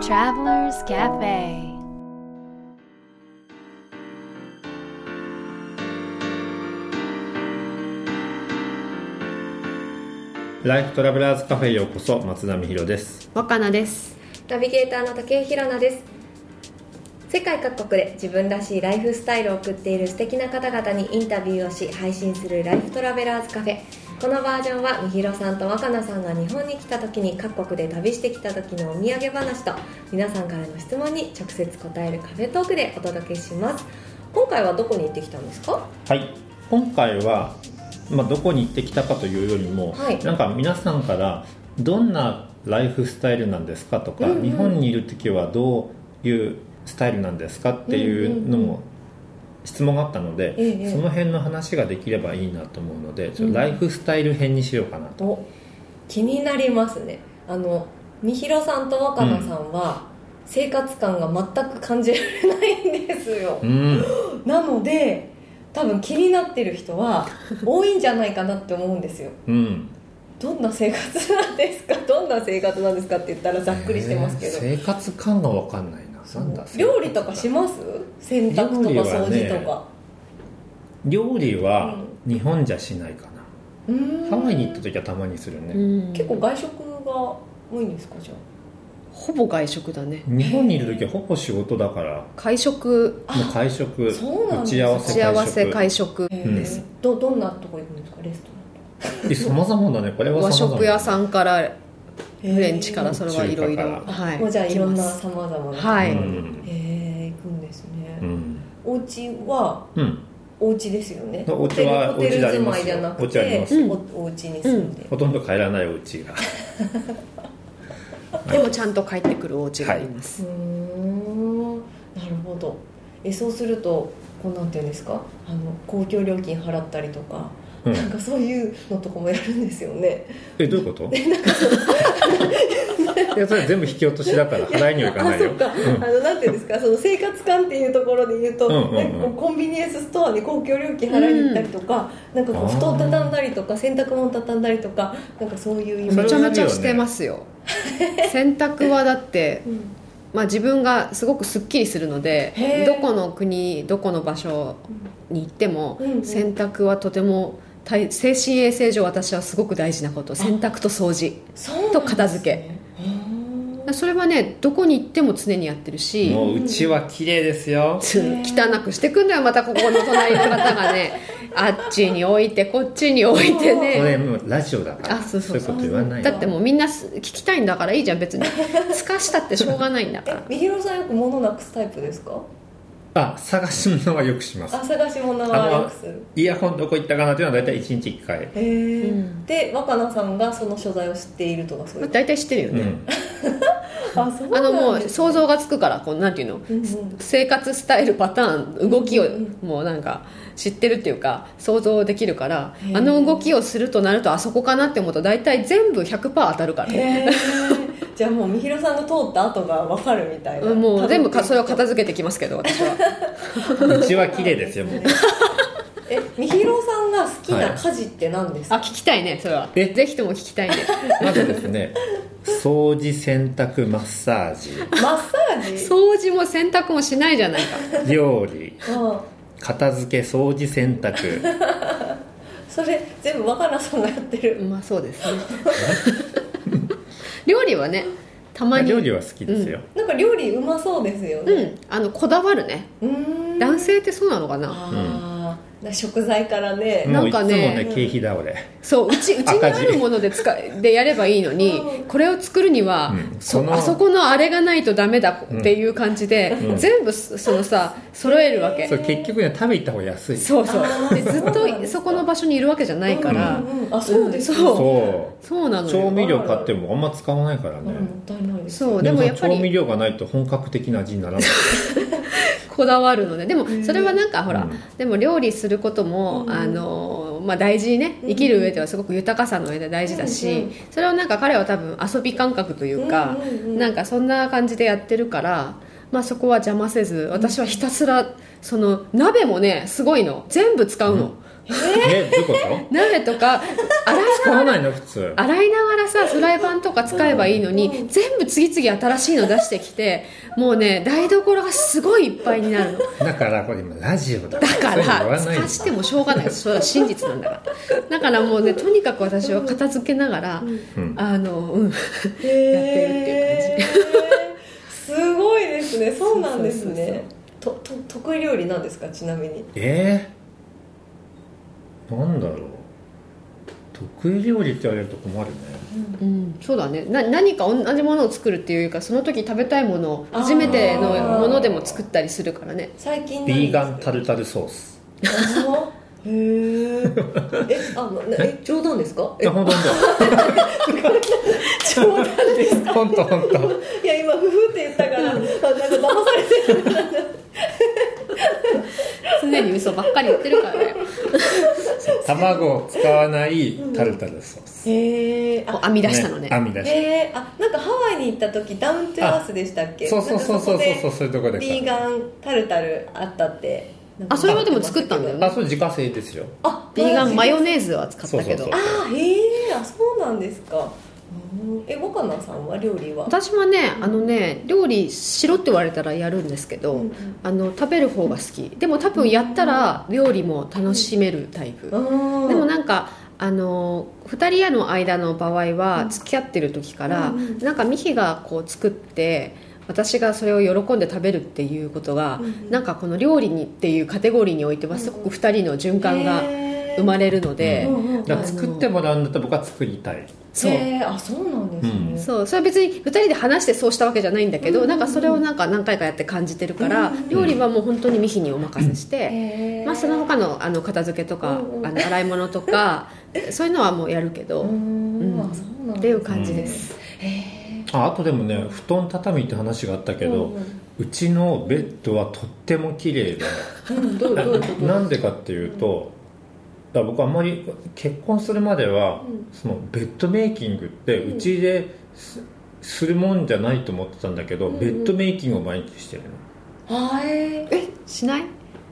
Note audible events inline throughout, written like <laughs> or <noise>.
Travelers Cafe. ライフトラベラーズカフェへようこそ松田美弘です。若菜です。ナビゲーターの竹井ひろなです。世界各国で自分らしいライフスタイルを送っている素敵な方々にインタビューをし配信するライフトラベラーズカフェこのバージョンはみひろさんと若菜さんが日本に来た時に各国で旅してきた時のお土産話と皆さんからの質問に直接答えるカフェトークでお届けします。今回はどこに行ってきたんですか？はい。今回は、まあ、どこに行ってきたかというよりも、はい。なんか皆さんからどんなライフスタイルなんですかとか、うんうん。日本にいる時はどういうスタイルなんですかっていうのも質問があったので、ええその辺の話ができればいいなと思うのでちょっうん。とライフスタイル編にしようかなと、お気になりますね。あのみひろさんと若菜さんは、生活感が全く感じられないんですよ。うん。なので多分気になってる人は <laughs> 多いんじゃないかなって思うんですよ。うん。どんな生活なんですか？どんな生活なんですかって言ったらざっくりしてますけど、えー生活感が分かんないななんだ料理とかします？洗濯とか掃ね除とか。料理は日本じゃしないかな、うーん。ハワイに行った時はたまにするね、結構外食が多いんですかじゃほぼ外食だね。日本にいる時はほぼ仕事だから。会食。もう会食そうなんです打ち合わせ幸せ会会食。あ、へうん。ーどどんなとこ行くんですか？レスト食さまざまだね。これは和食屋さんからランフレンチからそれはいろいろ。はい。もうじゃあいろんなさまざまな。はい、うん。へえ行くんですね、うん、お家は？うん、お家ですよね。お家はホテルホテル住まいじゃなくておお家に住んで、ほとんど帰らないお家が。<laughs> でもちゃんと帰ってくるお家があります、うーん。なるほど。えそうするとこうなんていうんですか？あの公共料金払ったりとか、うん。なんかそういうのとかもやるんですよね。えどういうこと？<laughs> <laughs> いやそれ全部引き落としだから払いにはいかないよ。あそっか、あのなんていうんですか？<laughs> その生活感っていうところで言うと、うんうんうん。なんかこうコンビニエンスストアに公共料金払いに行ったりとか、なんかこう布団畳んだりとか洗濯物畳んだりとかなんかそういうイメージ。めちゃめちゃしてますよ。洗濯はだって、うん。まあ、自分がすごくすっきりするのでどこの国どこの場所に行っても、うんうん。洗濯はとても大精神衛生上私はすごく大事なこと。洗濯と掃除。と片付け。へそれはねどこに行っても常にやってるし。もううちは綺麗ですよ。汚くしてくんだよまたここの隣の方がね。あっちに置いてこっちに置いてこれねもうラジオだから。あそうそうそう。いうこと言わないだってもうみんなす聞きたいんだからいいじゃん。別に。<laughs> すかしたってしょうがないんだから。みひろさんよく物なくすタイプですか？あ探し物はよくします。あ探し物はよくする。イヤホンどこ行ったかなっていうのは大体1日1回。へえ、うん。で若菜さんがその所在を知っているとかそういう大体知ってるよね、うん。<laughs> あそうあのもう想像がつくからこうなんていうの、うんうん。生活スタイルパターン動きをうんもうなんか知ってるっていうか想像できるからあの動きをするとなるとあそこかなって思うと大体全部100%当たるからへえじゃあもうみひろさんが通った後が分かるみたいな。うんもう全部かそれを方片付けてきますけど私は。うちは綺麗ですよもう。<laughs> えみひろさんが好きな家事って何ですか、あ聞きたいねそれは。え？ぜひとも聞きたいね。<laughs> まずですね掃除洗濯マッサージ。マッサージ？掃除も洗濯もしないじゃないか。<laughs> 料理。うん。片付け掃除洗濯。それ全部若菜さんがやってる。まあそうですね料理はねたまに。料理は好きですよ、なんか料理うまそうですようねん。あのこだわるね。うーん。男性ってそうなのかな。ああ、だ食材からね、もういつもなんかね。ね経費倒れそううち <laughs> うちにあるもので使いでやればいいのにうん。これを作るには、うん。そあそこのあれがないとダメだっていう感じで、うん。全部そそのさ揃えるわけ。それ結局ね食べ行った方が安い。そうそう。<laughs> でずっとそこの場所にいるわけじゃないから、うんあそうですそう。そう。そうなのよ。調味料買ってもあんま使わないからね、うんもったいないですそうでもでもやっぱり調味料がないと本格的な味にならない。<laughs> こだわるのででもそれはなんかほら、うん。でも料理することも、うんあのまあ、大事にね生きる上ではすごく豊かさの上で大事だし、それをなんか彼は多分遊び感覚というか、うんうんうん。なんかそんな感じでやってるから、まあ、そこは邪魔せず私はひたすらその鍋もねすごいの。全部使うの、えどういうこと？鍋とか洗い使わないの？普通。洗いながらさフライパンとか使えばいいのに、全部次々新しいの出してきてもうね台所がすごいいっぱいになるの。だからこれ今ラジオだだから使してもしょうがない。それは真実なんだから。だからもうねとにかく私は片付けながら、うん。あのうん。へー。すごいですね。そうなんですね。とと得意料理なんですか？ちなみに。えー、なんだろう。得意料理って言われると困るね。うん、そうだね。な何か同じものを作るっていうかその時食べたいものを初めてのものでも作ったりするからね。最近ビーガンタルルタルソース。<laughs> へええあえ冗談ですか？えいや本当冗談ですか？本当本当。本いや今夫婦って言ったからあなんか騙されてる常に嘘ばっかり言ってるからね。当 <laughs> 卵を使わないタルタルソース、へえ編み出したのね。編み出しへえあなんかハワイに行った時ダウントゥアースでしたっけ？そうそうそうそうそうそうそういうとこでビーガンタルタルあったって。なんかあそれはでも作ったんだよ。ねあそれ自家製ですよ。あビーガンマヨーネーズは使ったけど。そうそうそうあへえあそうなんですか。うんえ若菜さんは料理は？私はねあのね料理しろって言われたらやるんですけど、うんうん。あの食べる方が好き。でも多分やったら料理も楽しめるタイプ、うん。でもなんかあの2人の間の場合は付き合ってる時から、うんうん。なんかミヒがこう作って私がそれを喜んで食べるっていうことが、うんうん。なんかこの料理にっていうカテゴリーにおいてはすごく2人の循環が生まれるので、うんうんうん。だから作ってもらうんだったら僕は作りたい。そう。あそうなんですね、うん。そうそれは別に2人で話してそうしたわけじゃないんだけど、うんうんうん。なんかそれをなんか何回かやって感じてるから、うんうんうん。料理はもう本当にミヒにお任せして、へー。まあ、その他のあの片付けとか、うんうんあの洗い物とか <laughs> そういうのはもうやるけど、ううん。っていう感じです、へああとでもね布団畳って話があったけど、うんうん。うちのベッドはとっても綺麗でーうんなんでかっていうとだ僕あんまり結婚するまでは、うん。そのベッドメイキングってうちですするもんじゃないと思ってたんだけど、ベッドメイキングを毎日してるの。あー。えしない？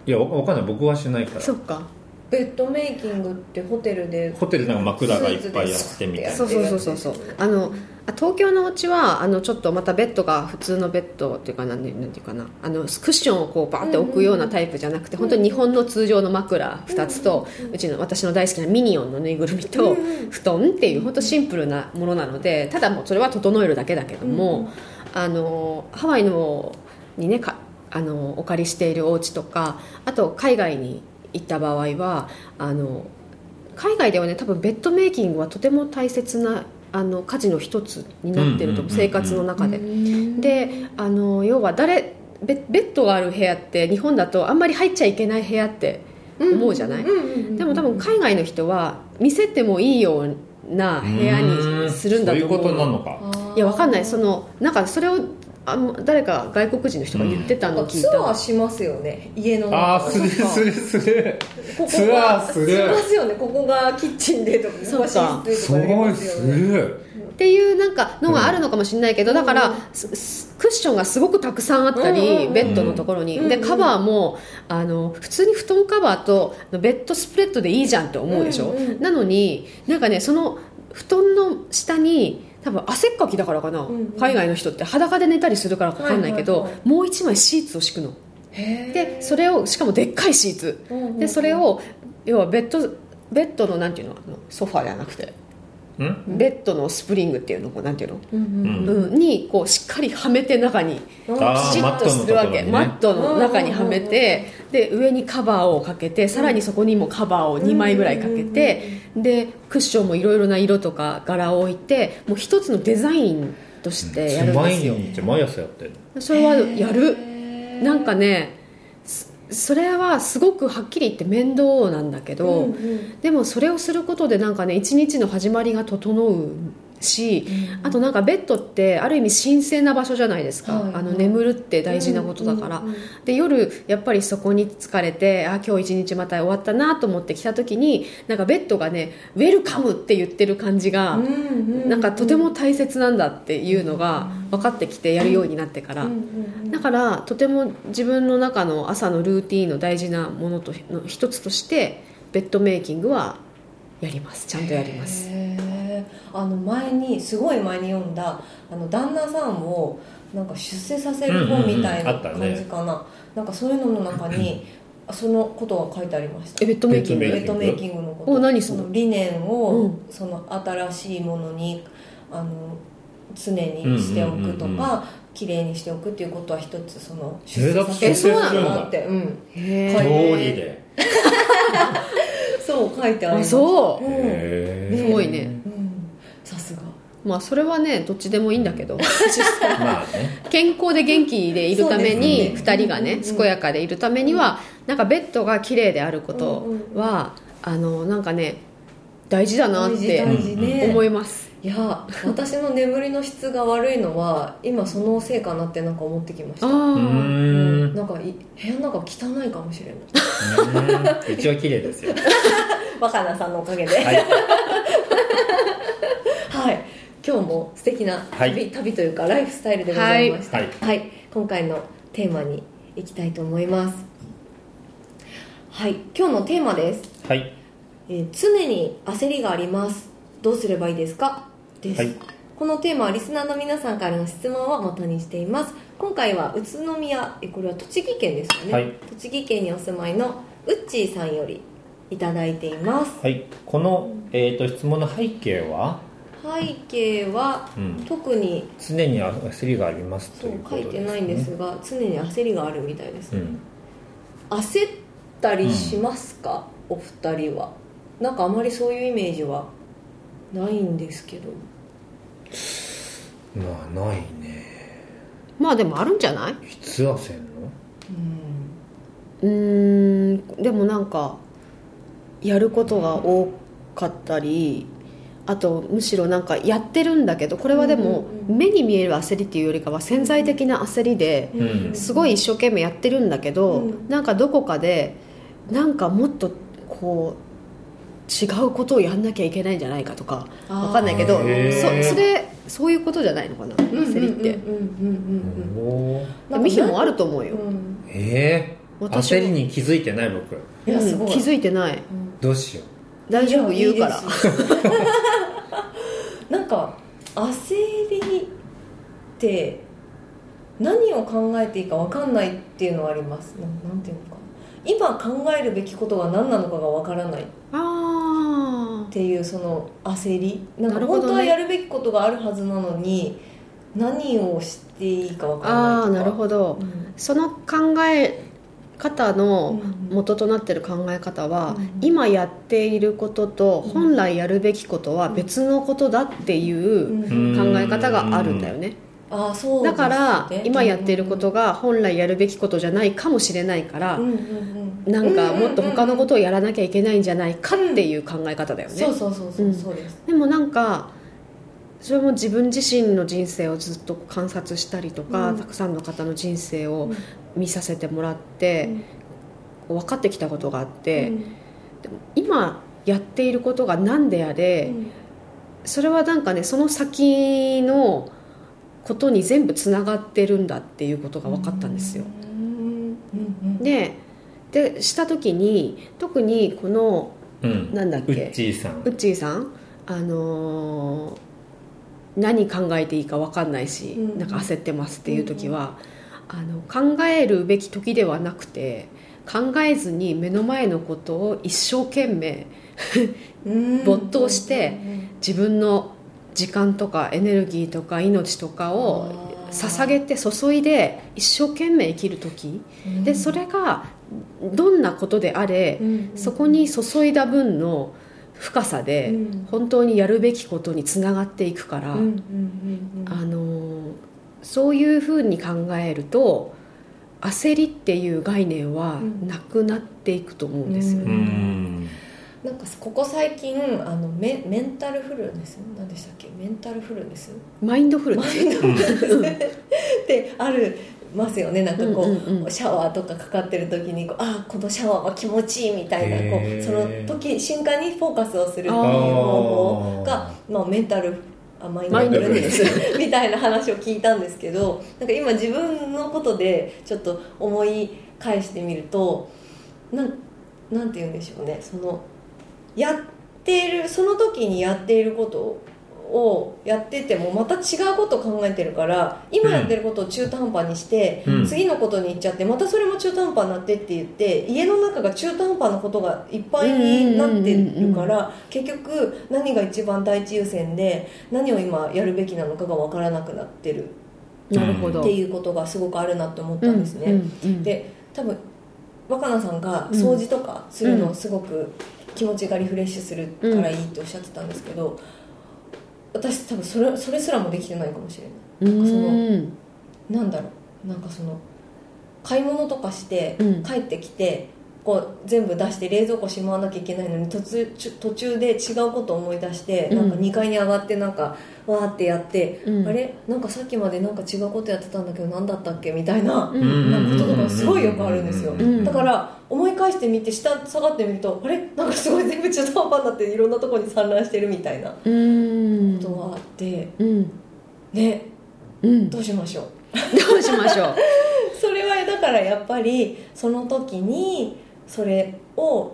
いやわわかんない。僕はしないから。そっかベッドメイキングってホテルでホテルなんか枕がいっぱいあってみたいな。そうそうそうそうそう。あのあ東京のお家はあのちょっとまたベッドが普通のベッドっていうかなんてなんていうかな。あのクッションをこうバーって置くようなタイプじゃなくて、本当に日本の通常の枕2つと、うちの私の大好きなミニオンのぬいぐるみと、うんうん布団っていう本当シンプルなものなのでただもうそれは整えるだけだけども、うんあのハワイのにねかあのお借りしているお家とかあと海外に行った場合はあの海外ではね多分ベッドメイキングはとても大切なあの家事の一つになってると生活の中で。でであの要は誰ベベッドがある部屋って日本だとあんまり入っちゃいけない部屋って思うじゃない、でも多分海外の人は見せてもいいような部屋にするんだと思う。そういうことなのか。いやわかんない。そのなんかそれをあん誰か外国人の人が言ってたのを聞いツた、アーしますよね。家の中。ああするするする。ツアここがーする。しますよね。ここがキッチンでとかここが寝室すでとかやりごいまする。っていうなんかのがあるのかもしれないけど、うん。だから、すすクッションがすごくたくさんあったり、ベッドのところに、でカバーもあの普通に布団カバーとベッドスプレッドでいいじゃんって思うでしょ、うん。うん。なのになんかねその布団の下に多分汗っかきだからかな、んうん。海外の人って裸で寝たりするからか分かんないけど、はいはいはもう一枚シーツを敷くの。でそれをしかもでっかいシーツ。うんうんうん。でそれを要はベッドベッドのなんていうのソファーじゃなくてんベッドのスプリングっていうのこうなんていうの、うんうんにこうしっかりはめて中にピシッとするわけ。マットの中にはめてで上にカバーをかけてさらにそこにもカバーを2枚ぐらいかけてでクッションもいろいろな色とか柄を置いてもう一つのデザインとしてやるんです毎よ日毎朝やってるそれはやる。なんかねそそれはすごくはっきり言って面倒なんだけど、うんうん。でもそれをすることでなんかね一日の始まりが整うし、あとなんかベッドってある意味神聖な場所じゃないですか、はい。あの眠るって大事なことだから、で夜やっぱりそこに疲れてあ今日一日また終わったなと思ってきた時になんかベッドがねウェルカムって言ってる感じが、なんかとても大切なんだっていうのが分かってきてやるようになってから、だからとても自分の中の朝のルーティンの大事なものとの一つとしてベッドメイキングはやります。ちゃんとやりますあの前にすごい前に読んだあの旦那さんをなんか出世させる本みたいなうんうんうんあったね。感じかな、なんかそういうのの中にそのことが書いてありました。えベッドメイキング。ベベッドメイキングのこと。お何その？の理念を、うん。その新しいものにあの常にしておくとうんうんうんか、綺麗にしておくっていうことは一つそのえーだってえそうなのなって、うん、へ通えりで。そう書いてありあます。<laughs> そう。うん。すごいね。うんさすが。まあそれはねどっちでもいいんだけど。<laughs> まあね。健康で元気でいるためにですね。2人がね健やかでいるためにはなんかベッドが綺麗であることはあのなんかね大事だなって大事ね、思います。いや私の眠りの質が悪いのは今そのせいかなってなんか思ってきました。なんかい部屋の中汚いかもしれない。うんうちは綺麗ですよ。<laughs> 若菜さんのおかげで今日も素敵な旅,、はい。旅というかライフスタイルでございました。はい。はい、今回のテーマに行きたいと思います。はい。今日のテーマです、はい。えー常に焦りがあります。どうすればいいですか？です、はい。このテーマはリスナーの皆さんからの質問を元にしています。今回は宇都宮えこれは栃木県ですよね、はい。栃木県にお住まいのウッチーさんよりいただいています。はい。この、えー、と質問の背景は、背景はうん、特に常に焦りがありますとそういうことです、ね、書いてないんですが常に焦りがあるみたいです、うん。焦ったりしますか、お二人は。なんかあまりそういうイメージはないんですけど。まあないね。まあでもあるんじゃない？いつ焦んの？うん。うーん。でもなんかやることが多かったりあとむしろなんかやってるんだけどこれはでも目に見える焦りっていうよりかは潜在的な焦りでうん。すごい一生懸命やってるんだけど、うん。なんかどこかでなんかもっとこう違うことをやんなきゃいけないんじゃないかとかわかんないけどそそれそういうことじゃないのかな焦りって、うんうんうんうんおー。なんかミヒもあると思うよ、うん。えー、私も。焦りに気づいてない僕。いやすごい。うん気づいてない。どうしよ大丈夫？言うから。なんか焦りって何を考えていいか分かんないっていうのはあります。ななんていうのか。な今考えるべきことが何なのかが分からない。っあていうその焦り。なんか本当はやるべきことがあるはずなのに何をしていいか分ーからないとか。あーなるほど。うん。その考え方のうん。元となってる考え方は、うん。今やっていることとうん。本来やるべきことは別のことだっていう考え方があるんだよね、あーそうだから今やっていることが本来やるべきことじゃないかもしれないから、なんかもっと他のことををやらなきゃいけないんじゃないかっていう考え方だよね、そうそうそうそううん。そうです。でもなんかそれも自分自身の人生をずっと観察したりとか、うん。たくさんの方の人生をうん。見させてもらって、分かってきたことがあって、うん。でも今やっていることが何であれ、それはなんかねその先のことに全部つながってるんだっていうことが分かったんですよ。うん。うんうんででした時に特にこのう、うん、なんだっけ？ウッチーさん。ウッチーさん？あのー何考えていいか分かんないし、うん。なんか焦ってますっていう時は、あの考えるべき時ではなくて考えずに目の前のことを一生懸命うん。没頭して自分の時間とかエネルギーとか命とかを捧げて注いで一生懸命生きる時。うん。でそれがどんなことであれうん。そこに注いだ分の深さでうん。本当にやるべきことにつながっていくから、うんうんうんうん。あのーそういうふうに考えると焦りっていう概念はうん。なくなっていくと思うんですようね。ん。なんかここ最近あのメメンタルフルネス？何でしたっけ？メンタルフルネス？マインドフルネス？マインドフルネス。<laughs> ってあるますよね。なんかこう,、うんうんうん。シャワーとかかかってる時にこうあこのシャワーは気持ちいいみたいなこうその時瞬間にフォーカスをするっていう方法がまあ、メンタルあマインドフルネス。<laughs> みたいな話を聞いたんですけどなんか今自分のことでちょっと思い返してみるとなんなんて言うんでしょうね。そのやっているその時にやっていることをやっててもまた違うことを考えてるから今やってることを中途半端にして、うん。次のことに行っちゃってまたそれも中途半端になってって言って家の中が中途半端なことがいっぱいになってるから結局何が一番第一優先で何を今やるべきなのかが分からなくなってる。なるほど。っていうことがすごくあるなって思ったんですね。で多分若菜さんが掃除とかするのすごく気持ちがリフレッシュするからいいっておっしゃってたんですけど、私多分それそれすらもできてないかもしれない。うん。なんだろうなんかその買い物とかしてうん。帰ってきて、こう全部出して冷蔵庫しまわなきゃいけないのに途中途中で違うことを思い出して、うん。なんか2階に上がってなんかわーってやって、うん。あれ？なんかさっきまでなんか違うことやってたんだけど何だったっけ？みたいな。うん。なこととかすごいよくあるんですよ、ん。だから思い返してみて下下がってみるとあれ？なんかすごい全部中途半端になっていろんなところに散乱してるみたいなこうんとがあってうん。ねうん。どうしましょう。どうしましょう。<laughs> それはだからやっぱりその時にそれを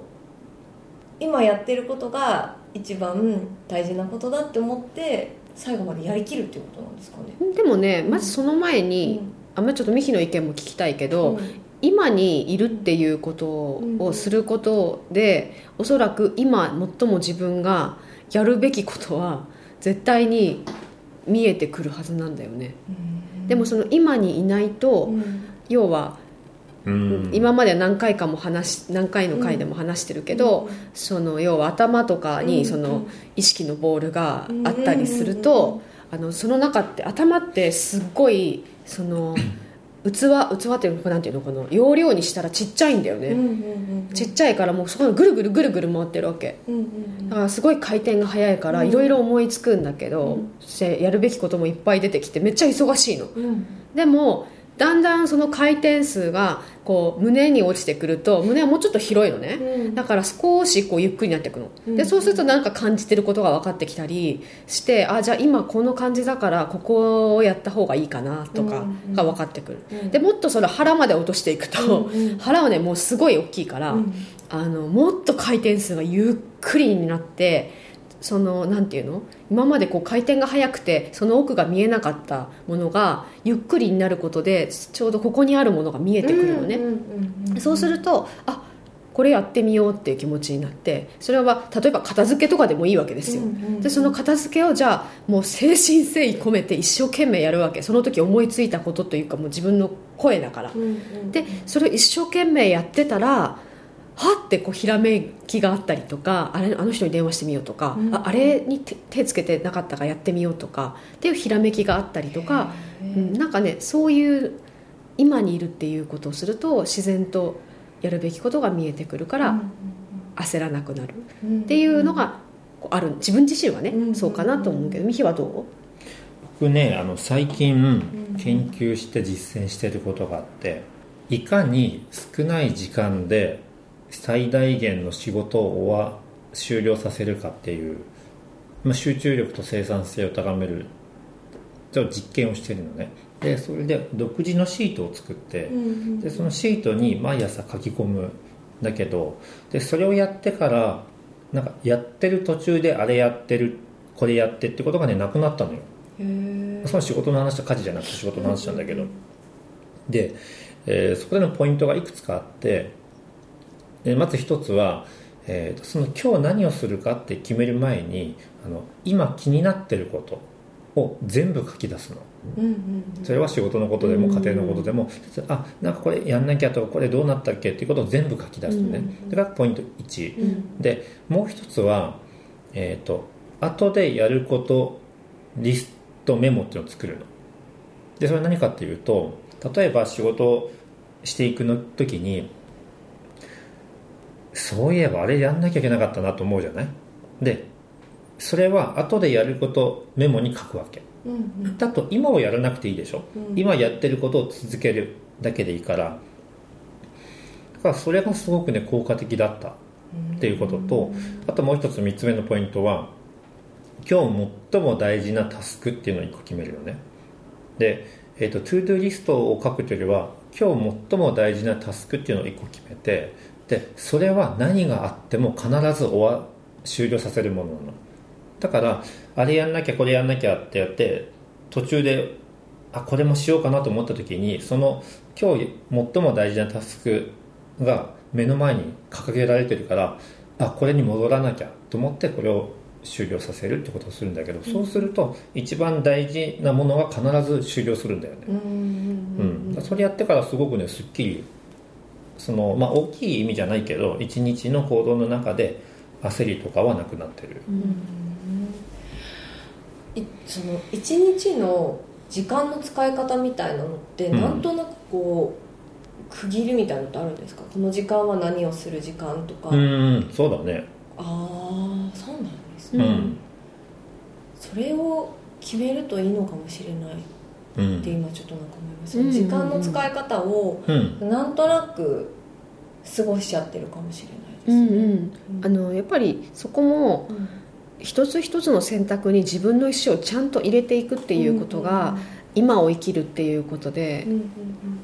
今やってることが一番大事なことだって思って最後までやりきるっていうことなんですかね。でもねまずその前に、あんまりちょっとミヒの意見も聞きたいけど、うん。今にいるっていうことをすることで、おそらく今最も自分がやるべきことは絶対に見えてくるはずなんだよね、でもその今にいないと、うん。要は、うん。今まで何回かも話し何回の回でも話してるけど、その要は頭とかうん。にその意識のボールがあったりすると、あのその中って頭ってすっごいその <laughs> 器器っていうのなんていうのこの容量にしたらちっちゃいんだよね、うんうんうんちっちゃいからもうそこがぐるぐるぐるぐる回ってるわけ。うんうんだからすごい回転が速いからうん。いろいろ思いつくんだけど、うん。そしてやるべきこともいっぱい出てきてめっちゃ忙しいの。うん。でもだんだんその回転数がこう胸に落ちてくると胸はもうちょっと広いのね、うん。だから少しこうゆっくりになっていくの、うん。でそうするとなんか感じてることが分かってきたりしてあじゃあ今この感じだからここをやった方がいいかなとかが分かってくる、うん。でもっとそれ腹まで落としていくと、うんうん。腹はねもうすごい大きいから、うん。あのもっと回転数がゆっくりになってそのなんていうの？今までこう回転が速くてその奥が見えなかったものがゆっくりになることでちょうどここにあるものが見えてくるのね、そうするとあこれやってみようっていう気持ちになってそれは例えば片付けとかでもいいわけですよ、でその片付けをじゃあもう誠心誠意込めて一生懸命やるわけ。その時思いついたことというかもう自分の声だから、でそれを一生懸命やってたらはってこうひらめきがあったりとかあれあの人に電話してみようとか、うん。ああれに手手つけてなかったからやってみようとかっていうひらめきがあったりとか、うん、なんかねそういう今にいるっていうことをすると自然とやるべきことが見えてくるから焦らなくなる。うん。っていうのがある。自分自身はね、うん。そうかなと思うけど。ミヒはど僕ねあの最近ん。研究して実践してることがあっていかに少ない時間で最大限の仕事を終わ終了させるかっていう、まあ、集中力と生産性を高めるちょっと実験をしてるのね。でそれで独自のシートを作って、でそのシートに毎朝書き込むんだけどでそれをやってからなんかやってる途中であれやってるこれやってってことがねなくなったのよ。その仕事の話と家事じゃなくて仕事の話なんだけど。で、えーそこでのポイントがいくつかあってでまず一つは、えーとその今日何をするかって決める前にあの今気になってることを全部書き出すの。うんうんそれは仕事のことでも家庭のことでも、あなんかこれやんなきゃとかこれどうなったっけっていうことを全部書き出すのね、うんそれがポイント1、うん。でもう一つはえっ、と後でやることリストメモっていうのを作るの。でそれは何かっていうと例えば仕事をしていくの時にそういえばあれやんなきゃいけなかったなと思うじゃない？でそれは後でやることメモに書くわけ。うんうん。だと今をやらなくていいでしょ、うん。今やってることを続けるだけでいいから。だからそれがすごくね効果的だった。っていうこととあともう一つ3つ目のポイントは今日最も大事なタスクっていうのを1個決めるよね。で、えー、とトゥードゥリストを書くというよりは今日最も大事なタスクっていうのを1個決めてでそれは何があっても必ず終わ終了させるものなの。だからあれやんなきゃこれやんなきゃってやって途中であこれもしようかなと思った時にその今日最も大事なタスクが目の前に掲げられてるからあこれに戻らなきゃと思ってこれを終了させるってことをするんだけど、そうすると一番大事なものは必ず終了するんだよね、うんうんそれやってからすごくねすっきりその、まあ、大きい意味じゃないけど一日の行動の中で焦りとかはなくなってる、いその一日の時間の使い方みたいなのって、うん。なんとなくこう区切りみたいなのってあるんですか？この時間は何をする時間とか、うんそうだね。ああそうなんですうね、ん、それを決めるといいのかもしれないってうん今ちょっとなんか思います、うん。時間の使い方をうん。なんとなく過ごしちゃってるかもしれないうんですね、うんあのやっぱりそこもうん。一つ一つの選択に自分の意思をちゃんと入れていくっていうことが今を生きるっていうことで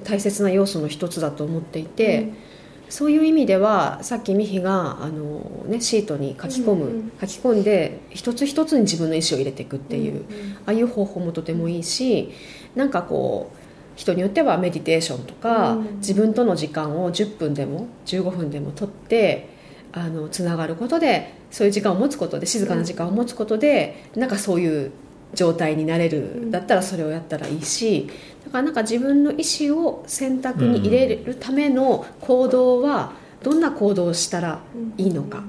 大切な要素の一つだと思っていて、そういう意味ではさっきミヒがあの、ね、シートに書き込む、書き込んで一つ一つに自分の意思を入れていくっていう、ああいう方法もとてもいいしなんかこう人によってはメディテーションとか、うん。自分との時間を10分でも15分でも取ってあのつながることでそういう時間を持つことで静かな時間を持つことで、なんかそういう状態になれる、だったらそれをやったらいいしだからなんか自分の意思を選択に入れるための行動はどんな行動をしたらいいのか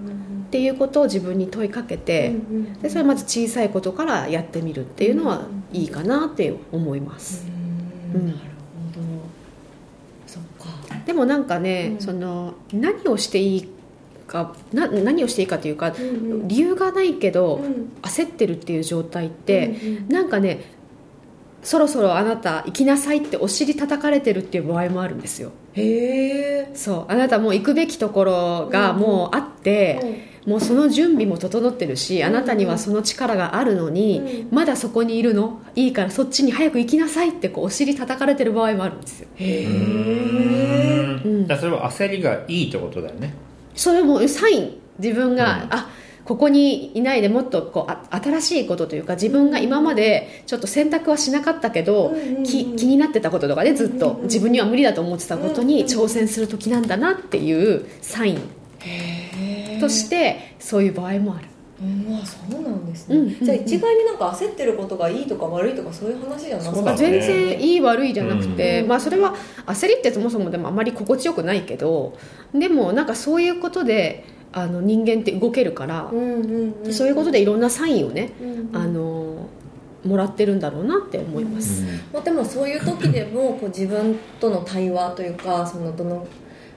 っていうことを自分に問いかけて、でそれはまず小さいことからやってみるっていうのはいいかなって思います、うん。うん。なるほど。そっか。でもなんかね、うん。その何をしていいかな何をしていいかというか、うん理由がないけど、うん。焦ってるっていう状態って、うんなんかねそろそろあなた行きなさいってお尻叩かれてるっていう場合もあるんですよ。へえそう。あなたもう行くべきところがもうあって、もうその準備も整ってるしあなたにはその力があるのに、うまだそこにいるのいいからそっちに早く行きなさいってこうお尻叩かれてる場合もあるんですよ。へうえん。だそれは焦りがいいってことだよね。それもサイン。自分が、うん。あここにいないでもっとこうあ新しいことというか自分が今までちょっと選択はしなかったけど、うんうんうん。き気になってたこととかねずっとうんうんうん。自分には無理だと思ってたことにうんうん挑戦する時なんだなっていうサインとしてそういう場合もある。うんあそうなんですね、うんうんうん。じゃあ一概になんか焦ってることがいいとか悪いとかそういう話じゃなくてそうだね。全然いい悪いじゃなくて、うん。まあ、それは焦りってそもそもでもあまり心地よくないけどでもなんかそういうことであの人間って動けるから、うんうんうん。そういうことでいろんなサインをね、うんうん。あのもらってるんだろうなって思います、まあ、でもそういう時でもこう自分との対話というかそのどの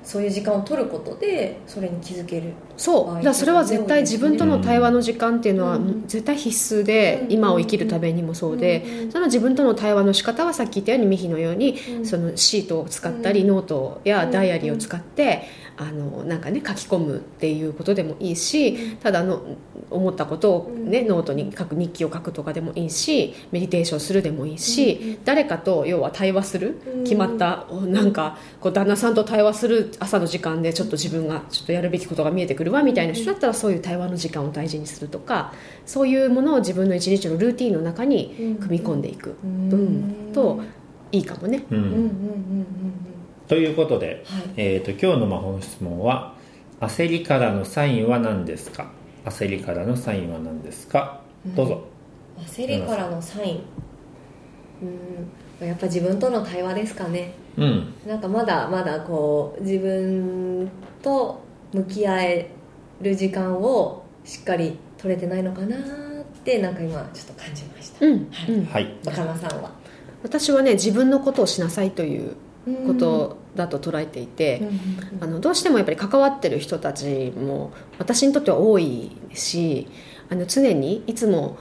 そういう時間を取ることでそれに気づけるそう。だからそれは絶対自分との対話の時間っていうのはうん。絶対必須で、うん。今を生きるためにもそうで、うん。その自分との対話の仕方はさっき言ったようにミヒのように、うん。そのシートを使ったり、うん。ノートやダイアリーを使って、あのなんかね書き込むっていうことでもいいし、ただの思ったことを、ねうん。ノートに書く日記を書くとかでもいいしメディテーションするでもいいし、うん誰かと要は対話する、うん。決まったおなんかこう旦那さんと対話する朝の時間でちょっと自分がちょっとやるべきことが見えてくるわみたいな人だったらそういう対話の時間を大事にするとかそういうものを自分の一日のルーティンの中に組み込んでいく、うんうんといいかもね。うん。うんうんうんうんということで、はい。えー、と今日の魔法の質問は「焦りからのサインは何ですか?」「焦りからのサインは何ですか?」どうぞ、焦りからのサイン。うん。やっぱ自分との対話ですかね。うん。なんかまだまだこう自分と向き合える時間をしっかり取れてないのかなってなんか今ちょっと感じました。うん。うん、はい若菜さんは？私はね自分のことをしなさいということだと捉えていて、あのどうしてもやっぱり関わってる人たちも私にとっては多いしあの常にいつも、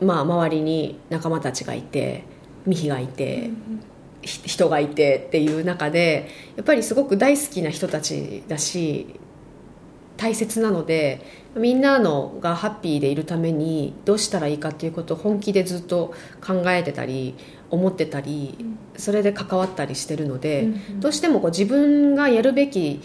まあ、周りに仲間たちがいてミヒがいて、ひ人がいてっていう中でやっぱりすごく大好きな人たちだし大切なのでみんなのがハッピーでいるためにどうしたらいいかっていうことを本気でずっと考えてたり思ってたりそれで関わったりしてるので、うんどうしてもこう自分がやるべき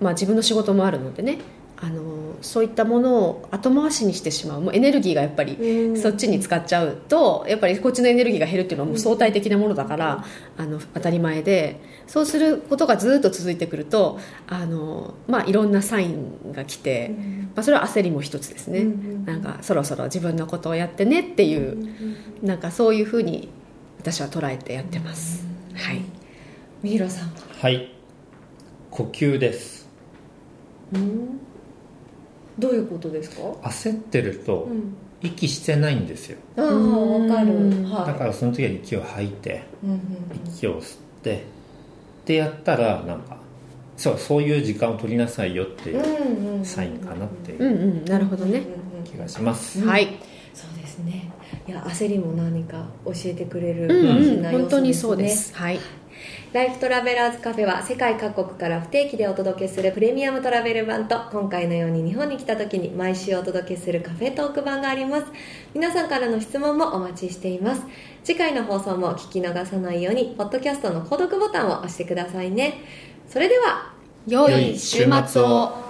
まあ、自分の仕事もあるのでねあのそういったものを後回しにしてしまう。もうエネルギーがやっぱりうん。そっちに使っちゃうとやっぱりこっちのエネルギーが減るっていうのはもう相対的なものだからあの当たり前でそうすることがずっと続いてくるとあの、まあ、いろんなサインが来て、まあ、それは焦りも一つですね、うんなんかそろそろ自分のことをやってねっていう、なんかそういうふうに私は捉えてやってます、はい。三浦さんは？はい。呼吸です。うん。どういうことですか？焦ってるとうん。息してないんですよ。ああわかる。だからその時は息を吐いてうんうん息を吸ってってやったらなんかそうそういう時間を取りなさいよっていううんうんサインかなっていううんうん。なるほどね、気がします、はいそうですね。いや焦りも何か教えてくれるうん大事うん。な要素本当にですね。そうです。はい。ライフトラベラーズカフェは世界各国から不定期でお届けするプレミアムトラベル版と今回のように日本に来た時に毎週お届けするカフェトーク版があります。皆さんからの質問もお待ちしています。次回の放送も聞き逃さないようにポッドキャストの購読ボタンを押してくださいね。それでは良い週末を